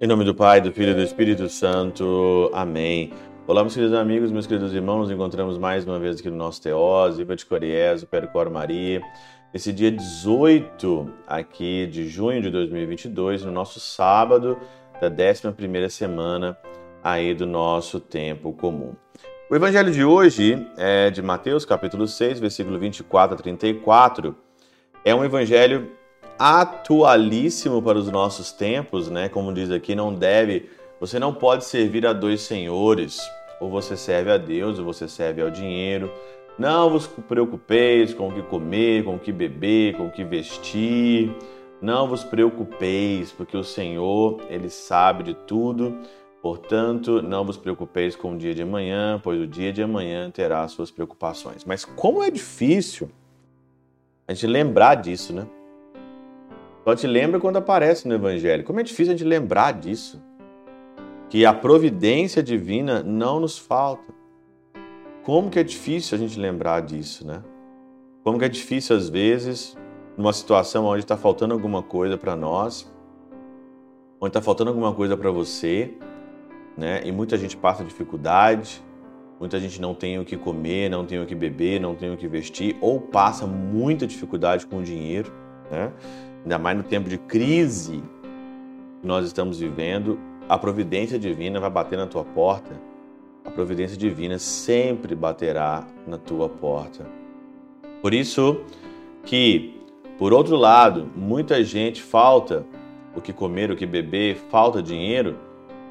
Em nome do Pai, do Filho e do Espírito Santo. Amém. Olá, meus queridos amigos, meus queridos irmãos. Nos encontramos mais uma vez aqui no nosso Teós, Viva de Coriés, Percor Maria. Esse dia 18 aqui de junho de 2022, no nosso sábado da 11ª semana aí do nosso tempo comum. O evangelho de hoje é de Mateus, capítulo 6, versículo 24 a 34. É um evangelho atualíssimo para os nossos tempos, né? Como diz aqui, não deve, você não pode servir a dois senhores. Ou você serve a Deus, ou você serve ao dinheiro. Não vos preocupeis com o que comer, com o que beber, com o que vestir. Não vos preocupeis, porque o Senhor, ele sabe de tudo. Portanto, não vos preocupeis com o dia de amanhã, pois o dia de amanhã terá suas preocupações. Mas como é difícil a gente lembrar disso, né? Só te lembra quando aparece no Evangelho. Como é difícil a gente lembrar disso. Que a providência divina não nos falta. Como que é difícil a gente lembrar disso, né? Como que é difícil, às vezes, numa situação onde está faltando alguma coisa para nós, onde está faltando alguma coisa para você, né? E muita gente passa dificuldade, muita gente não tem o que comer, não tem o que beber, não tem o que vestir, ou passa muita dificuldade com o dinheiro, né? ainda mais no tempo de crise que nós estamos vivendo, a providência divina vai bater na tua porta. A providência divina sempre baterá na tua porta. Por isso que, por outro lado, muita gente falta o que comer, o que beber, falta dinheiro.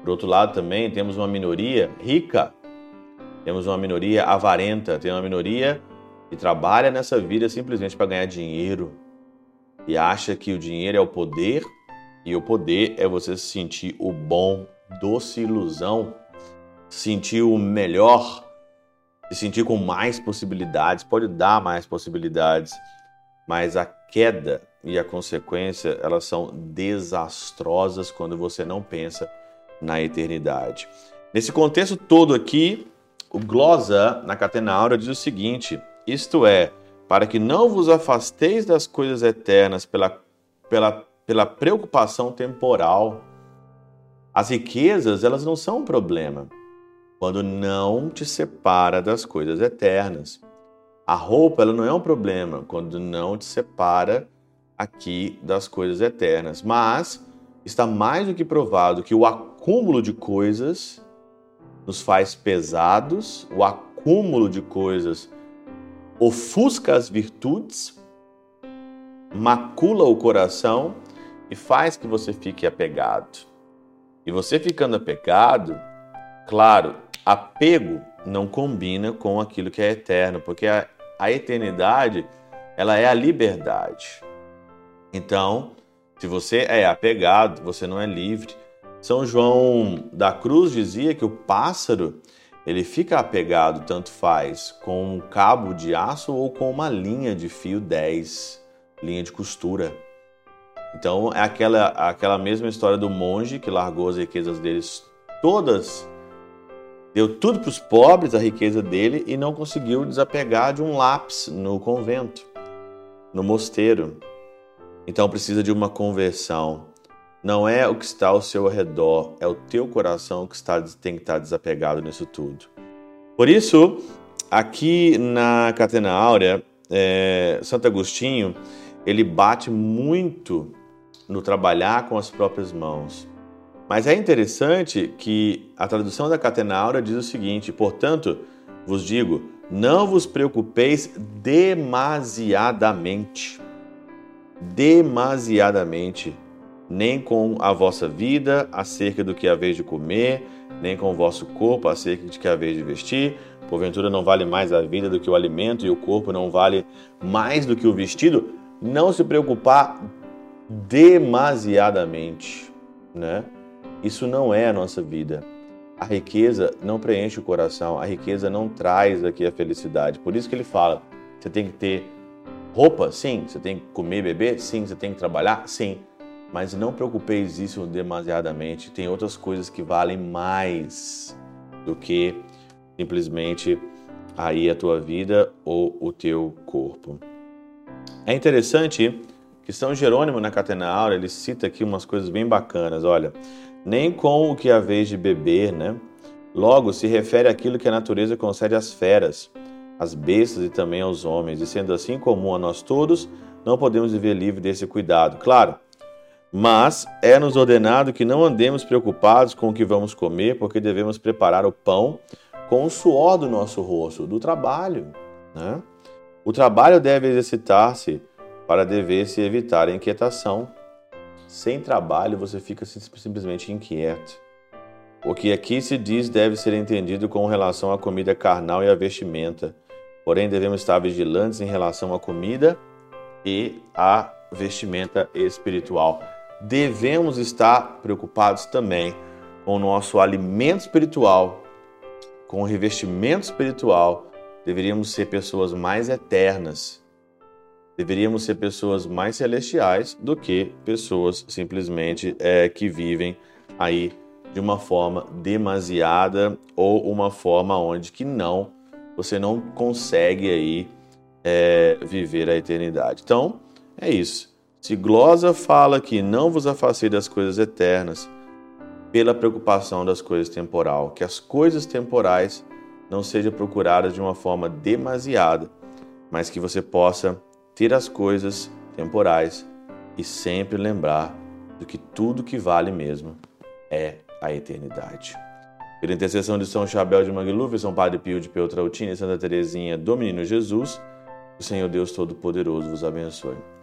Por outro lado, também temos uma minoria rica, temos uma minoria avarenta, tem uma minoria que trabalha nessa vida simplesmente para ganhar dinheiro, e acha que o dinheiro é o poder e o poder é você sentir o bom, doce ilusão, sentir o melhor, se sentir com mais possibilidades, pode dar mais possibilidades, mas a queda e a consequência, elas são desastrosas quando você não pensa na eternidade. Nesse contexto todo aqui, o glosa na Catena Aura diz o seguinte: isto é, para que não vos afasteis das coisas eternas pela, pela, pela preocupação temporal. As riquezas, elas não são um problema quando não te separa das coisas eternas. A roupa, ela não é um problema quando não te separa aqui das coisas eternas, mas está mais do que provado que o acúmulo de coisas nos faz pesados, o acúmulo de coisas ofusca as virtudes, macula o coração e faz que você fique apegado. E você ficando apegado, claro, apego não combina com aquilo que é eterno, porque a, a eternidade ela é a liberdade. Então, se você é apegado, você não é livre. São João da Cruz dizia que o pássaro ele fica apegado, tanto faz, com um cabo de aço ou com uma linha de fio 10, linha de costura. Então é aquela, aquela mesma história do monge que largou as riquezas deles todas, deu tudo para os pobres, a riqueza dele, e não conseguiu desapegar de um lápis no convento, no mosteiro. Então precisa de uma conversão. Não é o que está ao seu redor, é o teu coração que está, tem que estar desapegado nisso tudo. Por isso, aqui na Catena Áurea, é, Santo Agostinho, ele bate muito no trabalhar com as próprias mãos. Mas é interessante que a tradução da Catena Áurea diz o seguinte: portanto, vos digo, não vos preocupeis demasiadamente. Demasiadamente nem com a vossa vida acerca do que é a vez de comer, nem com o vosso corpo acerca de que é a vez de vestir. Porventura não vale mais a vida do que o alimento e o corpo não vale mais do que o vestido. Não se preocupar demasiadamente, né? Isso não é a nossa vida. A riqueza não preenche o coração, a riqueza não traz aqui a felicidade. Por isso que ele fala: você tem que ter roupa, sim, você tem que comer beber, sim, você tem que trabalhar, sim, mas não preocupeis isso demasiadamente. Tem outras coisas que valem mais do que simplesmente aí a tua vida ou o teu corpo. É interessante que São Jerônimo na Catena Aura, ele cita aqui umas coisas bem bacanas, olha, nem com o que a vez de beber, né? Logo, se refere àquilo que a natureza concede às feras, às bestas e também aos homens, e sendo assim comum a nós todos, não podemos viver livre desse cuidado. Claro, mas é-nos ordenado que não andemos preocupados com o que vamos comer, porque devemos preparar o pão com o suor do nosso rosto, do trabalho. Né? O trabalho deve exercitar-se para dever-se evitar a inquietação. Sem trabalho, você fica simplesmente inquieto. O que aqui se diz deve ser entendido com relação à comida carnal e à vestimenta. Porém, devemos estar vigilantes em relação à comida e à vestimenta espiritual devemos estar preocupados também com o nosso alimento espiritual, com o revestimento espiritual. Deveríamos ser pessoas mais eternas, deveríamos ser pessoas mais celestiais do que pessoas simplesmente é, que vivem aí de uma forma demasiada ou uma forma onde que não você não consegue aí é, viver a eternidade. Então é isso. Se glosa fala que não vos afastei das coisas eternas, pela preocupação das coisas temporal, que as coisas temporais não sejam procuradas de uma forma demasiada, mas que você possa ter as coisas temporais e sempre lembrar do que tudo que vale mesmo é a eternidade. Pela intercessão de São Chabel de Mangluf, São Padre Pio de Peltrautina e Santa Teresinha do Menino Jesus, o Senhor Deus Todo-Poderoso vos abençoe.